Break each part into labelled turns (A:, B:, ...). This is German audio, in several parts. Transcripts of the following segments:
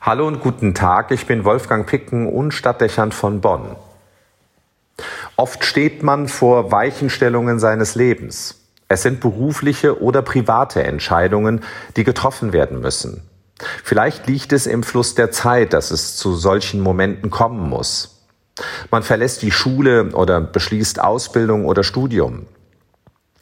A: Hallo und guten Tag, ich bin Wolfgang Picken und Stadtdechant von Bonn. Oft steht man vor Weichenstellungen seines Lebens. Es sind berufliche oder private Entscheidungen, die getroffen werden müssen. Vielleicht liegt es im Fluss der Zeit, dass es zu solchen Momenten kommen muss. Man verlässt die Schule oder beschließt Ausbildung oder Studium.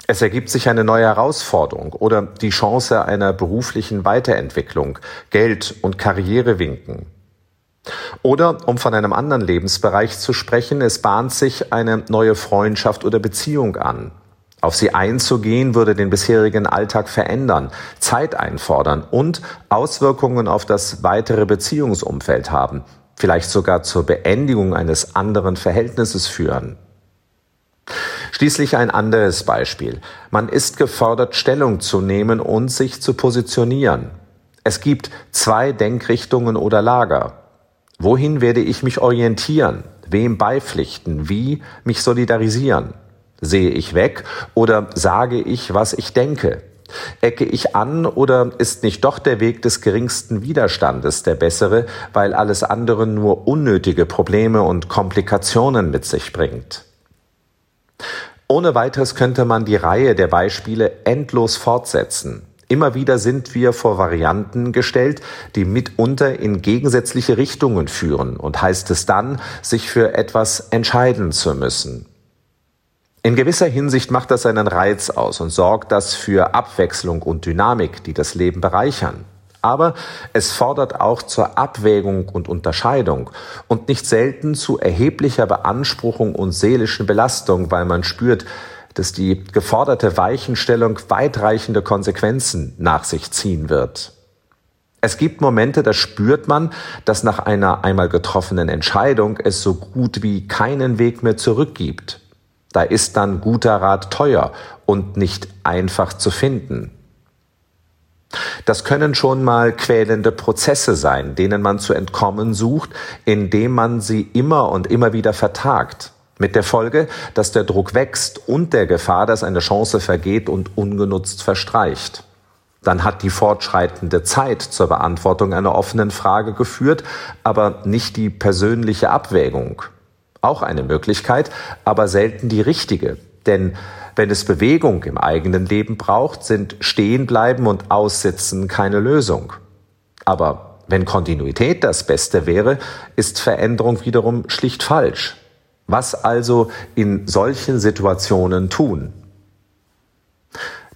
A: Es ergibt sich eine neue Herausforderung oder die Chance einer beruflichen Weiterentwicklung, Geld und Karriere winken. Oder, um von einem anderen Lebensbereich zu sprechen, es bahnt sich eine neue Freundschaft oder Beziehung an. Auf sie einzugehen würde den bisherigen Alltag verändern, Zeit einfordern und Auswirkungen auf das weitere Beziehungsumfeld haben, vielleicht sogar zur Beendigung eines anderen Verhältnisses führen. Schließlich ein anderes Beispiel. Man ist gefordert, Stellung zu nehmen und sich zu positionieren. Es gibt zwei Denkrichtungen oder Lager. Wohin werde ich mich orientieren? Wem beipflichten? Wie mich solidarisieren? Sehe ich weg oder sage ich, was ich denke? Ecke ich an oder ist nicht doch der Weg des geringsten Widerstandes der bessere, weil alles andere nur unnötige Probleme und Komplikationen mit sich bringt? Ohne weiteres könnte man die Reihe der Beispiele endlos fortsetzen. Immer wieder sind wir vor Varianten gestellt, die mitunter in gegensätzliche Richtungen führen und heißt es dann, sich für etwas entscheiden zu müssen. In gewisser Hinsicht macht das einen Reiz aus und sorgt das für Abwechslung und Dynamik, die das Leben bereichern. Aber es fordert auch zur Abwägung und Unterscheidung und nicht selten zu erheblicher Beanspruchung und seelischen Belastung, weil man spürt, dass die geforderte Weichenstellung weitreichende Konsequenzen nach sich ziehen wird. Es gibt Momente, da spürt man, dass nach einer einmal getroffenen Entscheidung es so gut wie keinen Weg mehr zurückgibt. Da ist dann guter Rat teuer und nicht einfach zu finden. Das können schon mal quälende Prozesse sein, denen man zu entkommen sucht, indem man sie immer und immer wieder vertagt. Mit der Folge, dass der Druck wächst und der Gefahr, dass eine Chance vergeht und ungenutzt verstreicht. Dann hat die fortschreitende Zeit zur Beantwortung einer offenen Frage geführt, aber nicht die persönliche Abwägung. Auch eine Möglichkeit, aber selten die richtige. Denn wenn es Bewegung im eigenen Leben braucht, sind Stehenbleiben und Aussitzen keine Lösung. Aber wenn Kontinuität das Beste wäre, ist Veränderung wiederum schlicht falsch. Was also in solchen Situationen tun?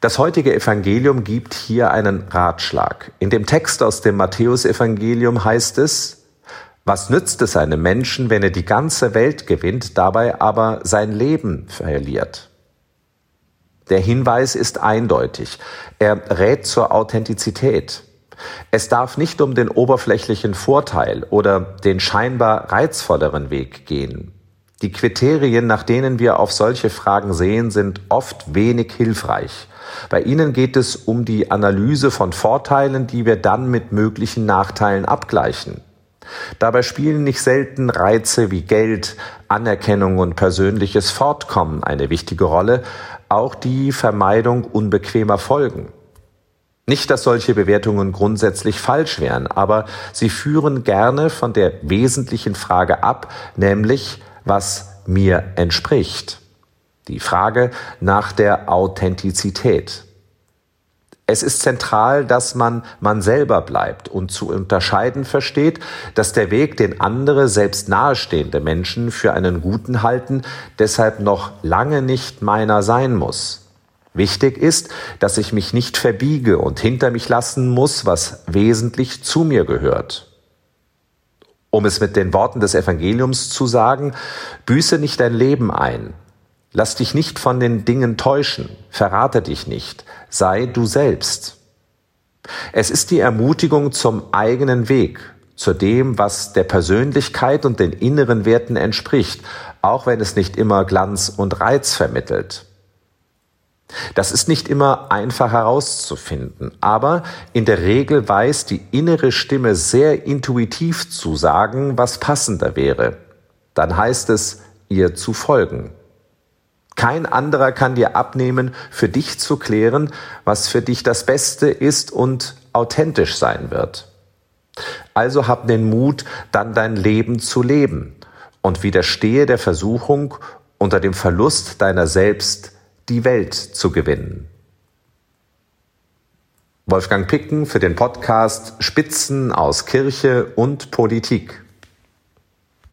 A: Das heutige Evangelium gibt hier einen Ratschlag. In dem Text aus dem Matthäusevangelium heißt es, was nützt es einem Menschen, wenn er die ganze Welt gewinnt, dabei aber sein Leben verliert? Der Hinweis ist eindeutig. Er rät zur Authentizität. Es darf nicht um den oberflächlichen Vorteil oder den scheinbar reizvolleren Weg gehen. Die Kriterien, nach denen wir auf solche Fragen sehen, sind oft wenig hilfreich. Bei ihnen geht es um die Analyse von Vorteilen, die wir dann mit möglichen Nachteilen abgleichen. Dabei spielen nicht selten Reize wie Geld, Anerkennung und persönliches Fortkommen eine wichtige Rolle, auch die Vermeidung unbequemer Folgen. Nicht, dass solche Bewertungen grundsätzlich falsch wären, aber sie führen gerne von der wesentlichen Frage ab, nämlich was mir entspricht. Die Frage nach der Authentizität. Es ist zentral, dass man man selber bleibt und zu unterscheiden versteht, dass der Weg, den andere selbst nahestehende Menschen für einen guten halten, deshalb noch lange nicht meiner sein muss. Wichtig ist, dass ich mich nicht verbiege und hinter mich lassen muss, was wesentlich zu mir gehört. Um es mit den Worten des Evangeliums zu sagen, büße nicht dein Leben ein, Lass dich nicht von den Dingen täuschen, verrate dich nicht, sei du selbst. Es ist die Ermutigung zum eigenen Weg, zu dem, was der Persönlichkeit und den inneren Werten entspricht, auch wenn es nicht immer Glanz und Reiz vermittelt. Das ist nicht immer einfach herauszufinden, aber in der Regel weiß die innere Stimme sehr intuitiv zu sagen, was passender wäre. Dann heißt es, ihr zu folgen. Kein anderer kann dir abnehmen, für dich zu klären, was für dich das Beste ist und authentisch sein wird. Also hab den Mut, dann dein Leben zu leben und widerstehe der Versuchung, unter dem Verlust deiner selbst die Welt zu gewinnen. Wolfgang Picken für den Podcast Spitzen aus Kirche und Politik.